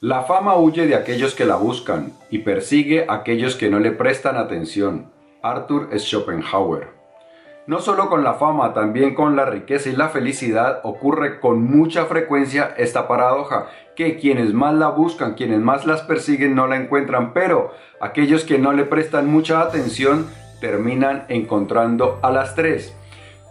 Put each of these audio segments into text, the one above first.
La fama huye de aquellos que la buscan y persigue a aquellos que no le prestan atención. Arthur Schopenhauer. No solo con la fama, también con la riqueza y la felicidad ocurre con mucha frecuencia esta paradoja, que quienes más la buscan, quienes más las persiguen no la encuentran, pero aquellos que no le prestan mucha atención terminan encontrando a las tres.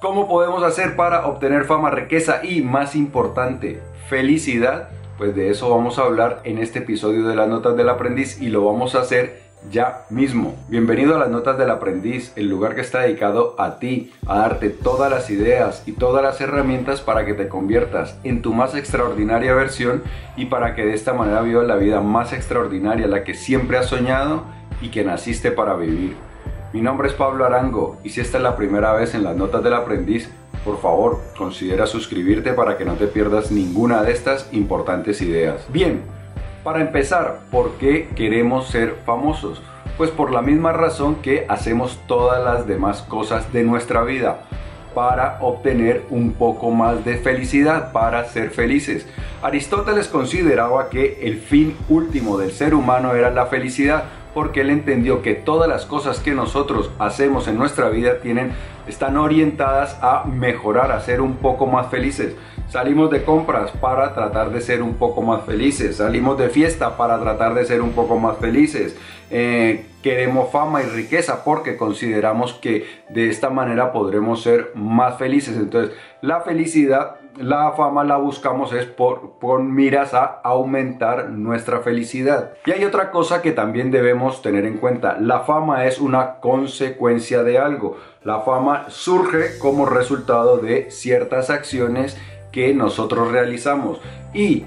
¿Cómo podemos hacer para obtener fama, riqueza y, más importante, felicidad? Pues de eso vamos a hablar en este episodio de las Notas del Aprendiz y lo vamos a hacer ya mismo. Bienvenido a las Notas del Aprendiz, el lugar que está dedicado a ti, a darte todas las ideas y todas las herramientas para que te conviertas en tu más extraordinaria versión y para que de esta manera vivas la vida más extraordinaria, la que siempre has soñado y que naciste para vivir. Mi nombre es Pablo Arango y si esta es la primera vez en las Notas del Aprendiz, por favor, considera suscribirte para que no te pierdas ninguna de estas importantes ideas. Bien, para empezar, ¿por qué queremos ser famosos? Pues por la misma razón que hacemos todas las demás cosas de nuestra vida, para obtener un poco más de felicidad, para ser felices. Aristóteles consideraba que el fin último del ser humano era la felicidad, porque él entendió que todas las cosas que nosotros hacemos en nuestra vida tienen, están orientadas a mejorar, a ser un poco más felices. Salimos de compras para tratar de ser un poco más felices. Salimos de fiesta para tratar de ser un poco más felices. Eh, queremos fama y riqueza porque consideramos que de esta manera podremos ser más felices. Entonces, la felicidad, la fama la buscamos es por, miras a aumentar nuestra felicidad. Y hay otra cosa que también debemos tener en cuenta. La fama es una consecuencia de algo. La fama surge como resultado de ciertas acciones que nosotros realizamos y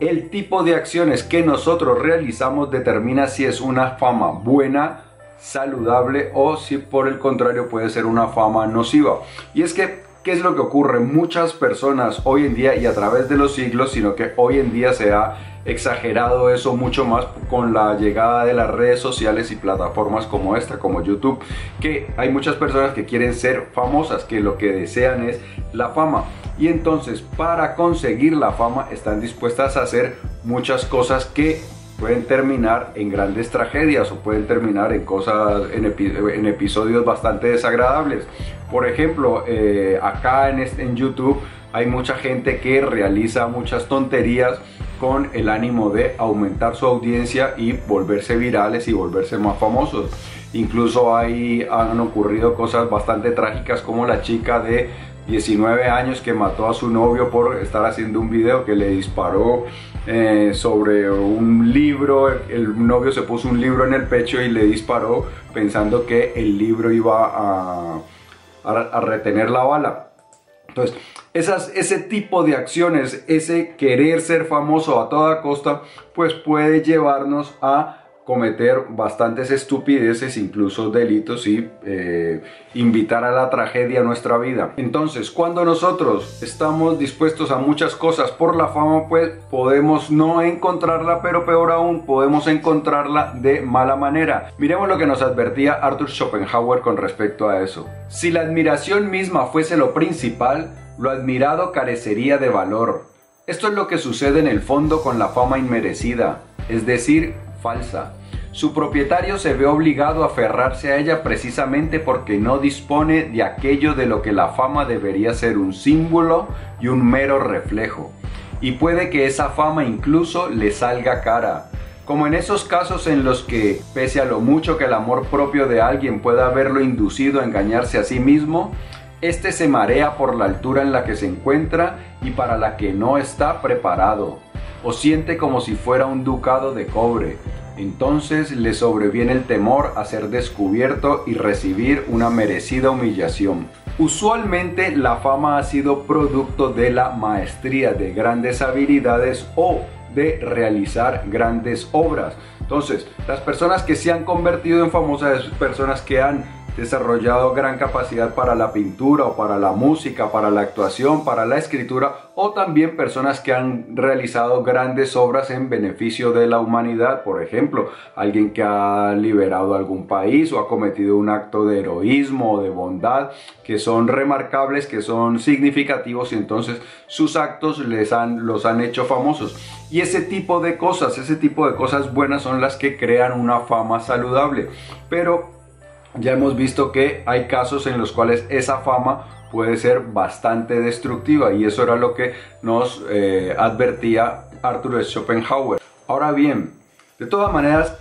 el tipo de acciones que nosotros realizamos determina si es una fama buena, saludable o si por el contrario puede ser una fama nociva. Y es que, ¿qué es lo que ocurre? Muchas personas hoy en día y a través de los siglos, sino que hoy en día se ha exagerado eso mucho más con la llegada de las redes sociales y plataformas como esta, como YouTube, que hay muchas personas que quieren ser famosas, que lo que desean es la fama. Y entonces para conseguir la fama están dispuestas a hacer muchas cosas que pueden terminar en grandes tragedias o pueden terminar en cosas, en, episodios bastante desagradables. Por ejemplo, eh, acá en, en YouTube hay mucha gente que realiza muchas tonterías con el ánimo de aumentar su audiencia y volverse virales y volverse más famosos. Incluso ahí han ocurrido cosas bastante trágicas como la chica de 19 años que mató a su novio por estar haciendo un video que le disparó eh, sobre un libro. El novio se puso un libro en el pecho y le disparó pensando que el libro iba a, a retener la bala. Entonces, esas, ese tipo de acciones, ese querer ser famoso a toda costa, pues puede llevarnos a cometer bastantes estupideces, incluso delitos y eh, invitar a la tragedia a nuestra vida. Entonces, cuando nosotros estamos dispuestos a muchas cosas por la fama, pues podemos no encontrarla, pero peor aún, podemos encontrarla de mala manera. Miremos lo que nos advertía Arthur Schopenhauer con respecto a eso. Si la admiración misma fuese lo principal, lo admirado carecería de valor. Esto es lo que sucede en el fondo con la fama inmerecida, es decir, falsa. Su propietario se ve obligado a aferrarse a ella precisamente porque no dispone de aquello de lo que la fama debería ser un símbolo y un mero reflejo. Y puede que esa fama incluso le salga cara, como en esos casos en los que, pese a lo mucho que el amor propio de alguien pueda haberlo inducido a engañarse a sí mismo, éste se marea por la altura en la que se encuentra y para la que no está preparado, o siente como si fuera un ducado de cobre, entonces le sobreviene el temor a ser descubierto y recibir una merecida humillación. Usualmente la fama ha sido producto de la maestría de grandes habilidades o de realizar grandes obras. Entonces, las personas que se han convertido en famosas, personas que han desarrollado gran capacidad para la pintura o para la música, para la actuación, para la escritura o también personas que han realizado grandes obras en beneficio de la humanidad, por ejemplo, alguien que ha liberado algún país o ha cometido un acto de heroísmo o de bondad que son remarcables, que son significativos y entonces sus actos les han, los han hecho famosos. Y ese tipo de cosas, ese tipo de cosas buenas son las que crean una fama saludable. Pero ya hemos visto que hay casos en los cuales esa fama puede ser bastante destructiva y eso era lo que nos eh, advertía Arthur Schopenhauer. Ahora bien, de todas maneras,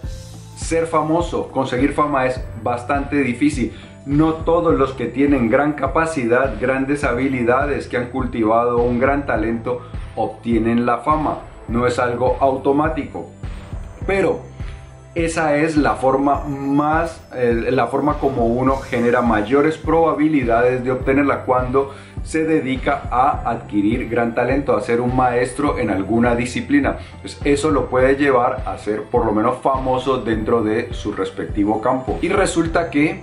ser famoso, conseguir fama es bastante difícil. No todos los que tienen gran capacidad, grandes habilidades, que han cultivado un gran talento, obtienen la fama. No es algo automático. Pero esa es la forma más, la forma como uno genera mayores probabilidades de obtenerla cuando se dedica a adquirir gran talento, a ser un maestro en alguna disciplina. Pues eso lo puede llevar a ser por lo menos famoso dentro de su respectivo campo. Y resulta que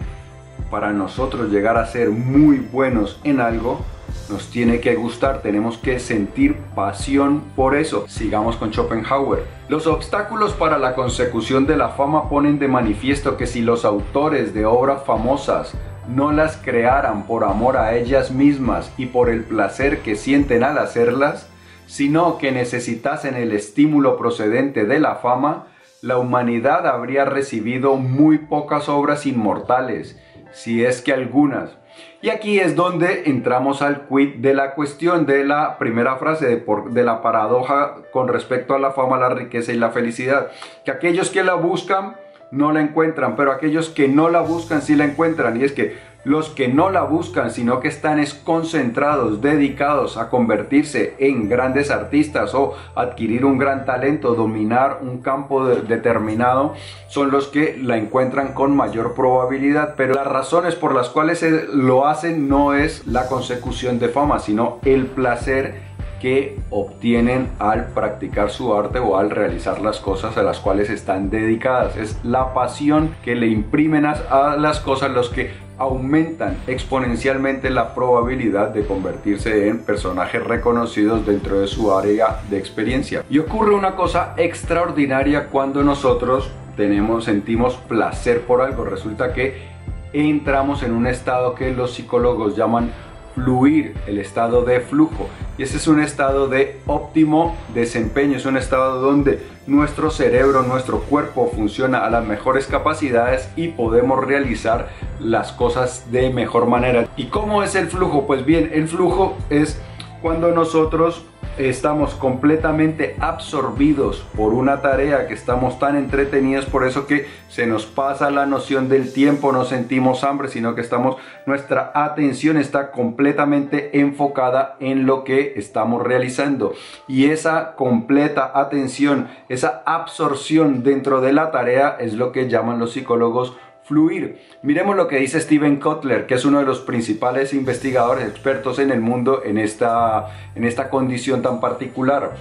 para nosotros llegar a ser muy buenos en algo, nos tiene que gustar, tenemos que sentir pasión por eso. Sigamos con Schopenhauer. Los obstáculos para la consecución de la fama ponen de manifiesto que si los autores de obras famosas no las crearan por amor a ellas mismas y por el placer que sienten al hacerlas, sino que necesitasen el estímulo procedente de la fama, la humanidad habría recibido muy pocas obras inmortales, si es que algunas, y aquí es donde entramos al quid de la cuestión de la primera frase, de, de, la paradoja con respecto a la fama, la riqueza y la felicidad. Que aquellos que la buscan no la encuentran, pero aquellos que no la buscan sí la encuentran. Y es que los que no la buscan, sino que están concentrados, dedicados a convertirse en grandes artistas o adquirir un gran talento, dominar un campo determinado, son los que la encuentran con mayor probabilidad. Pero las razones por las cuales lo hacen no es la consecución de fama, sino el placer que obtienen al practicar su arte o al realizar las cosas a las cuales están dedicadas. Es la pasión que le imprimen a, las cosas los que aumentan exponencialmente la probabilidad de convertirse en personajes reconocidos dentro de su área de experiencia. Y ocurre una cosa extraordinaria cuando nosotros tenemos, sentimos placer por algo. Resulta que entramos en un estado que los psicólogos llaman fluir, el estado de flujo. Y ese es un estado de óptimo desempeño, es un estado donde nuestro cerebro, nuestro cuerpo funciona a las mejores capacidades y podemos realizar las cosas de mejor manera. ¿Y cómo es el flujo? Pues bien, el flujo es cuando nosotros estamos completamente absorbidos por una tarea, que estamos tan entretenidos por eso que se nos pasa la noción del tiempo, no sentimos hambre, sino que estamos, nuestra atención está completamente enfocada en lo que estamos realizando. Y esa completa atención, esa absorción dentro de la tarea es lo que llaman los psicólogos fluir. Miremos lo que dice Steven Kotler, que es uno de los principales investigadores expertos en el mundo en esta, en esta condición tan particular.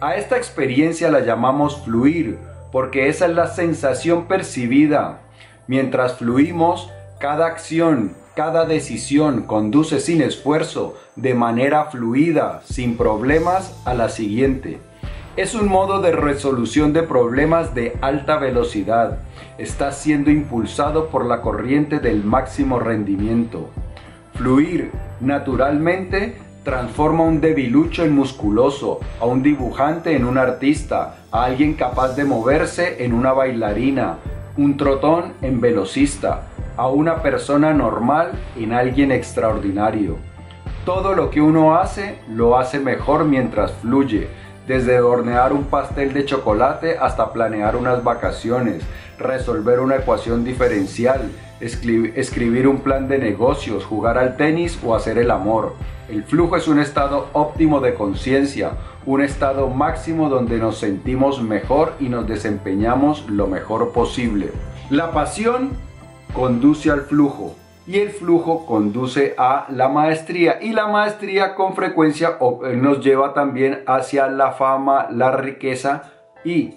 A esta experiencia la llamamos fluir, porque esa es la sensación percibida. Mientras fluimos, cada acción, cada decisión conduce sin esfuerzo, de manera fluida, sin problemas, a la siguiente. Es un modo de resolución de problemas de alta velocidad. Está siendo impulsado por la corriente del máximo rendimiento. Fluir naturalmente transforma un debilucho en musculoso, a un dibujante en un artista, a alguien capaz de moverse en una bailarina, un trotón en velocista, a una persona normal en alguien extraordinario. Todo lo que uno hace lo hace mejor mientras fluye desde hornear un pastel de chocolate hasta planear unas vacaciones, resolver una ecuación diferencial, escribir un plan de negocios, jugar al tenis o hacer el amor. El flujo es un estado óptimo de conciencia, un estado máximo donde nos sentimos mejor y nos desempeñamos lo mejor posible. La pasión conduce al flujo, y el flujo conduce a la maestría y la maestría con frecuencia eh, nos lleva también hacia la fama, la riqueza y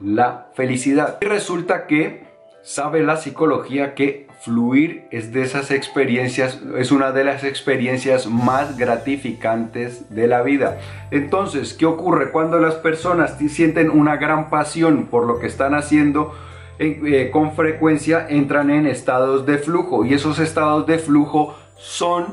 la felicidad. Y resulta que Sabe la psicología que fluir es de esas experiencias, es una de las experiencias más gratificantes de la vida. Entonces, ¿qué ocurre cuando las personas sienten una gran pasión por lo que están haciendo? Eh, con frecuencia entran en estados de flujo y esos estados de flujo son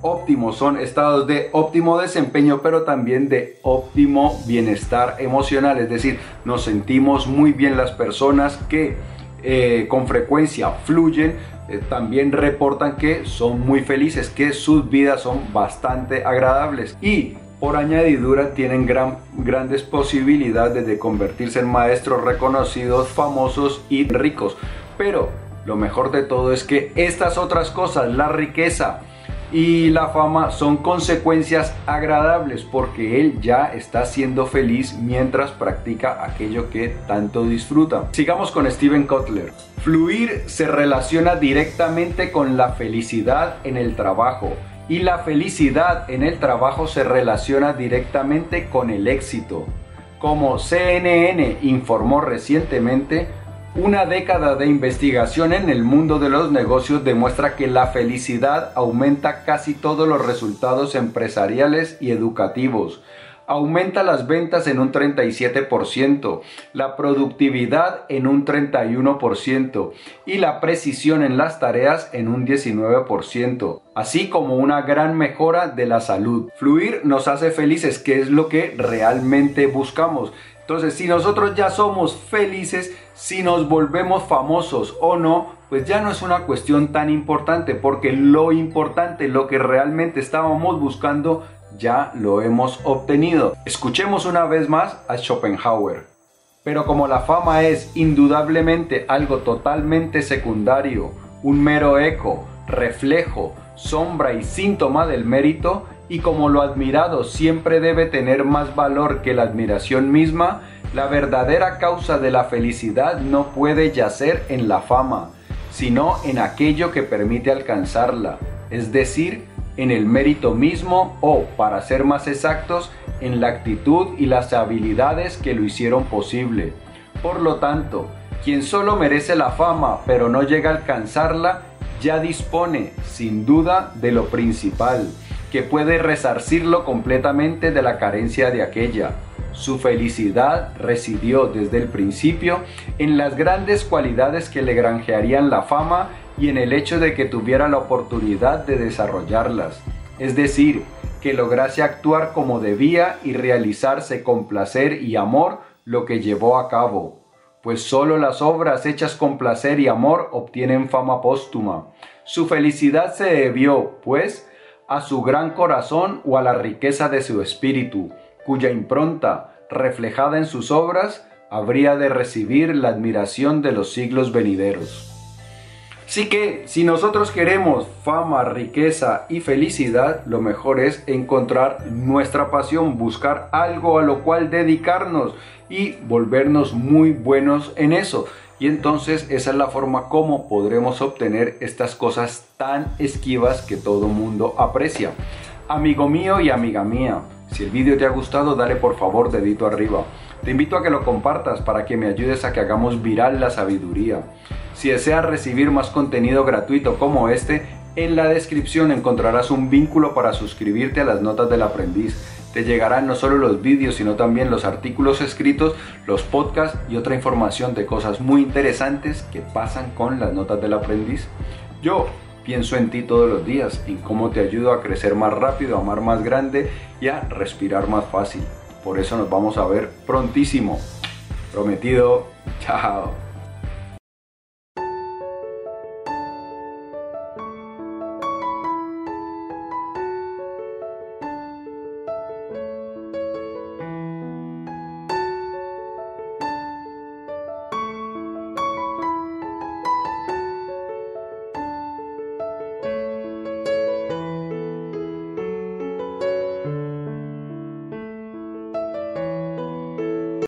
óptimos, son estados de óptimo desempeño, pero también de óptimo bienestar emocional. Es decir, nos sentimos muy bien las personas que eh, con frecuencia fluyen, eh, también reportan que son muy felices, que sus vidas son bastante agradables y por añadidura tienen gran, grandes posibilidades de convertirse en maestros reconocidos, famosos y ricos. Pero lo mejor de todo es que estas otras cosas, la riqueza, y la fama son consecuencias agradables porque él ya está siendo feliz mientras practica aquello que tanto disfruta. Sigamos con Steven Kotler. Fluir se relaciona directamente con la felicidad en el trabajo y la felicidad en el trabajo se relaciona directamente con el éxito. Como CNN informó recientemente, una década de investigación en el mundo de los negocios demuestra que la felicidad aumenta casi todos los resultados empresariales y educativos aumenta las ventas en un 37%, la productividad en un 31% y la precisión en las tareas en un 19%, así como una gran mejora de la salud. Fluir nos hace felices, que es lo que realmente buscamos. Entonces, si nosotros ya somos felices, si nos volvemos famosos o no, pues ya no es una cuestión tan importante, porque lo importante, lo que realmente estábamos buscando, ya lo hemos obtenido. Escuchemos una vez más a Schopenhauer. Pero como la fama es indudablemente algo totalmente secundario, un mero eco, reflejo, sombra y síntoma del mérito, y como lo admirado siempre debe tener más valor que la admiración misma, la verdadera causa de la felicidad no puede yacer en la fama, sino en aquello que permite alcanzarla, es decir, en el mérito mismo o, para ser más exactos, en la actitud y las habilidades que lo hicieron posible. Por lo tanto, quien solo merece la fama pero no llega a alcanzarla, ya dispone, sin duda, de lo principal, que puede resarcirlo completamente de la carencia de aquella. Su felicidad residió desde el principio en las grandes cualidades que le granjearían la fama y en el hecho de que tuviera la oportunidad de desarrollarlas, es decir, que lograse actuar como debía y realizarse con placer y amor lo que llevó a cabo, pues sólo las obras hechas con placer y amor obtienen fama póstuma. Su felicidad se debió, pues, a su gran corazón o a la riqueza de su espíritu, cuya impronta, reflejada en sus obras, habría de recibir la admiración de los siglos venideros. Así que si nosotros queremos fama, riqueza y felicidad, lo mejor es encontrar nuestra pasión, buscar algo a lo cual dedicarnos y volvernos muy buenos en eso. Y entonces esa es la forma como podremos obtener estas cosas tan esquivas que todo mundo aprecia. Amigo mío y amiga mía, si el vídeo te ha gustado, dale por favor dedito arriba. Te invito a que lo compartas para que me ayudes a que hagamos viral la sabiduría. Si deseas recibir más contenido gratuito como este, en la descripción encontrarás un vínculo para suscribirte a las notas del aprendiz. Te llegarán no solo los vídeos, sino también los artículos escritos, los podcasts y otra información de cosas muy interesantes que pasan con las notas del aprendiz. Yo pienso en ti todos los días, en cómo te ayudo a crecer más rápido, a amar más grande y a respirar más fácil. Por eso nos vamos a ver prontísimo. Prometido. Chao.